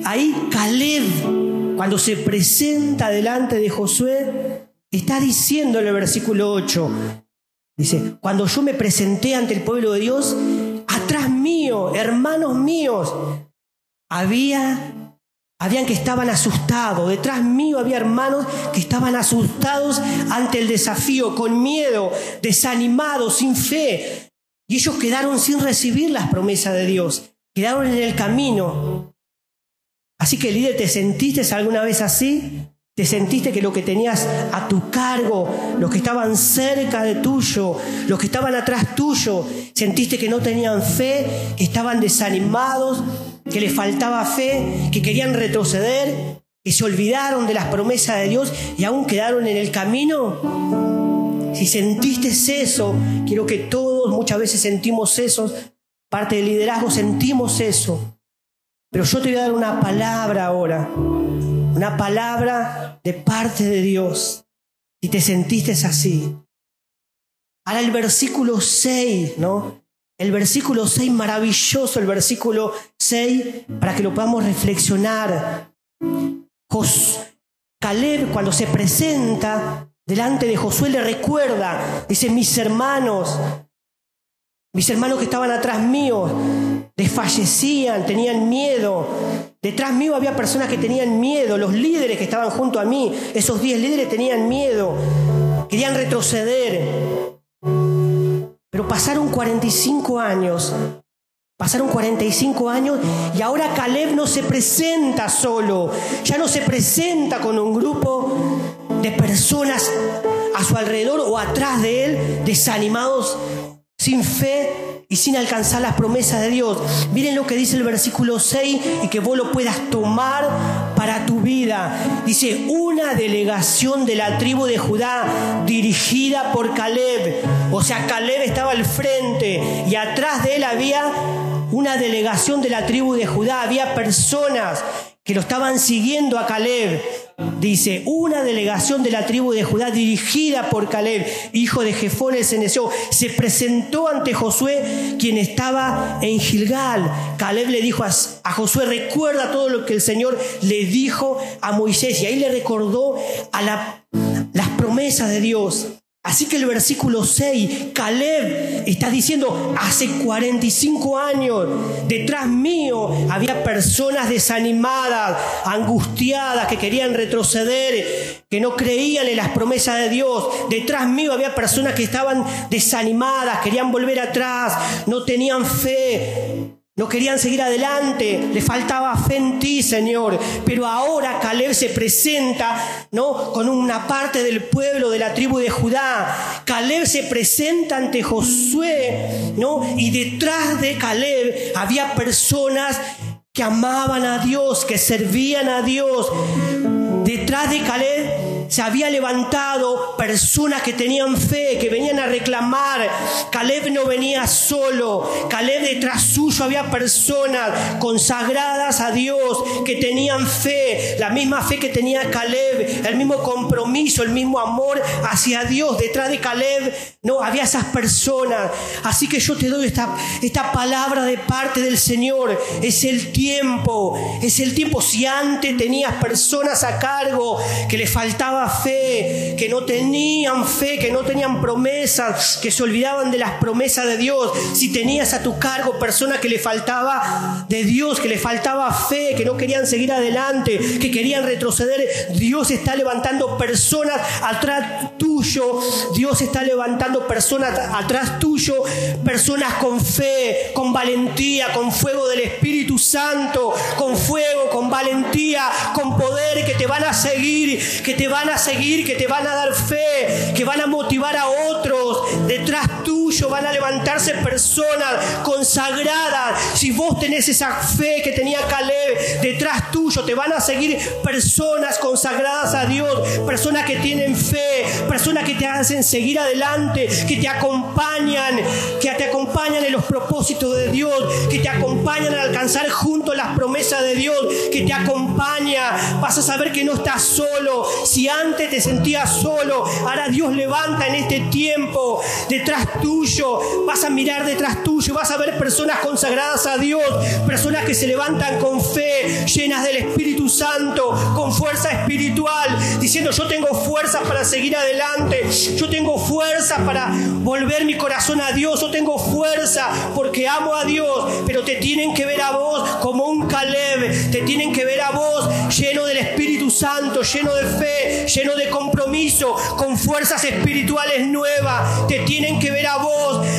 Ahí Caleb, cuando se presenta delante de Josué, está diciendo en el versículo 8, dice, cuando yo me presenté ante el pueblo de Dios, atrás mío, hermanos míos, había habían que estaban asustados. Detrás mío había hermanos que estaban asustados ante el desafío, con miedo, desanimados, sin fe. Y ellos quedaron sin recibir las promesas de Dios. Quedaron en el camino. Así que líder, ¿te sentiste alguna vez así? ¿Te sentiste que lo que tenías a tu cargo, los que estaban cerca de tuyo, los que estaban atrás tuyo, sentiste que no tenían fe, que estaban desanimados, que les faltaba fe, que querían retroceder, que se olvidaron de las promesas de Dios y aún quedaron en el camino. Si sentiste eso, quiero que todos muchas veces sentimos eso, parte del liderazgo sentimos eso. Pero yo te voy a dar una palabra ahora, una palabra de parte de Dios. Si te sentiste así. Ahora el versículo 6, ¿no? El versículo 6, maravilloso, el versículo 6, para que lo podamos reflexionar. Caleb, cuando se presenta delante de Josué, le recuerda, dice, mis hermanos, mis hermanos que estaban atrás mío, desfallecían, tenían miedo. Detrás mío había personas que tenían miedo, los líderes que estaban junto a mí, esos diez líderes tenían miedo, querían retroceder. Pero pasaron 45 años. Pasaron 45 años y ahora Caleb no se presenta solo, ya no se presenta con un grupo de personas a su alrededor o atrás de él, desanimados, sin fe, y sin alcanzar las promesas de Dios. Miren lo que dice el versículo 6 y que vos lo puedas tomar para tu vida. Dice, una delegación de la tribu de Judá dirigida por Caleb. O sea, Caleb estaba al frente y atrás de él había una delegación de la tribu de Judá. Había personas que lo estaban siguiendo a Caleb. Dice, una delegación de la tribu de Judá dirigida por Caleb, hijo de Jefón Ceneseo, se presentó ante Josué, quien estaba en Gilgal. Caleb le dijo a, Josué, recuerda todo lo que el Señor le dijo a Moisés. Y ahí le recordó a la, las promesas de Dios. Así que el versículo 6, Caleb está diciendo, hace 45 años, detrás mío había personas desanimadas, angustiadas, que querían retroceder, que no creían en las promesas de Dios. Detrás mío había personas que estaban desanimadas, querían volver atrás, no tenían fe. No querían seguir adelante, le faltaba fe en ti, Señor. Pero ahora Caleb se presenta, ¿no? Con una parte del pueblo de la tribu de Judá. Caleb se presenta ante Josué, ¿no? Y detrás de Caleb había personas que amaban a Dios, que servían a Dios. Detrás de Caleb se había levantado personas que tenían fe, que venían a reclamar. Caleb no venía solo. Caleb detrás suyo había personas consagradas a Dios, que tenían fe, la misma fe que tenía Caleb, el mismo compromiso, el mismo amor hacia Dios. Detrás de Caleb no había esas personas. Así que yo te doy esta, esta palabra de parte del Señor. Es el tiempo, es el tiempo. Si antes tenías personas a cargo que le faltaba fe, que no tenían fe, que no tenían promesas, que se olvidaban de las promesas de Dios. Si tenías a tu cargo personas que le faltaba de Dios, que le faltaba fe, que no querían seguir adelante, que querían retroceder, Dios está levantando personas atrás tuyo. Dios está levantando personas atrás tuyo, personas con fe, con valentía, con fuego del Espíritu Santo, con fuego, con valentía, con poder que te van a seguir, que te van a seguir, que te van a dar fe, que van a motivar a otros. Detrás van a levantarse personas consagradas. Si vos tenés esa fe que tenía Caleb, detrás tuyo te van a seguir personas consagradas a Dios, personas que tienen fe, personas que te hacen seguir adelante, que te acompañan, que te acompañan en los propósitos de Dios, que te acompañan a alcanzar juntos las promesas de Dios, que te acompaña. Vas a saber que no estás solo. Si antes te sentías solo, ahora Dios levanta en este tiempo detrás tuyo. Vas a mirar detrás tuyo, vas a ver personas consagradas a Dios, personas que se levantan con fe, llenas del Espíritu Santo, con fuerza espiritual, diciendo yo tengo fuerza para seguir adelante, yo tengo fuerza para volver mi corazón a Dios, yo tengo fuerza porque amo a Dios, pero te tienen que ver a vos como un Caleb, te tienen que ver a vos lleno del Espíritu Santo, lleno de fe, lleno de compromiso, con fuerzas espirituales nuevas, te tienen que ver a vos,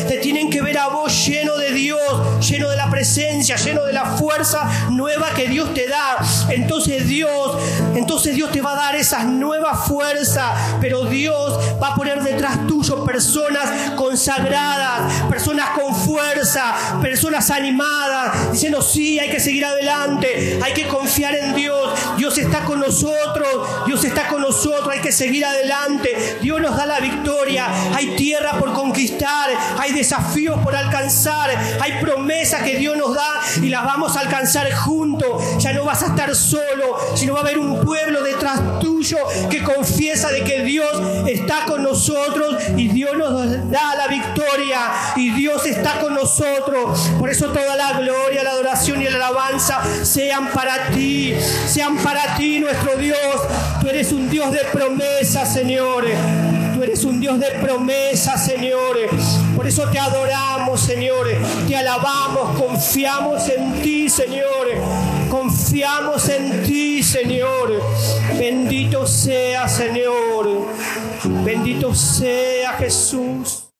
te tienen que ver a vos lleno de Dios, lleno de la presencia, lleno de la fuerza nueva que Dios te da. Entonces Dios, entonces Dios te va a dar esas nuevas fuerzas, pero Dios va a poner detrás tuyo personas consagradas, personas con fuerza, personas animadas, diciendo sí, hay que seguir adelante, hay que confiar en Dios, Dios está con nosotros, Dios está con nosotros, hay que seguir adelante, Dios nos da la victoria, hay tierra por conquistar, hay desafíos por alcanzar, hay promesas que Dios nos da y las vamos a alcanzar juntos, ya no vas a estar solo, sino va a haber un pueblo detrás tuyo que confiesa de que Dios está con nosotros y Dios nos da la victoria y Dios está con nosotros. Por eso toda la gloria, la adoración y la alabanza sean para ti, sean para ti nuestro Dios. Tú eres un Dios de promesas, Señor. Eres un Dios de promesas, Señor. Por eso te adoramos, Señor. Te alabamos, confiamos en ti, Señor. Confiamos en ti, Señor. Bendito sea, Señor. Bendito sea Jesús.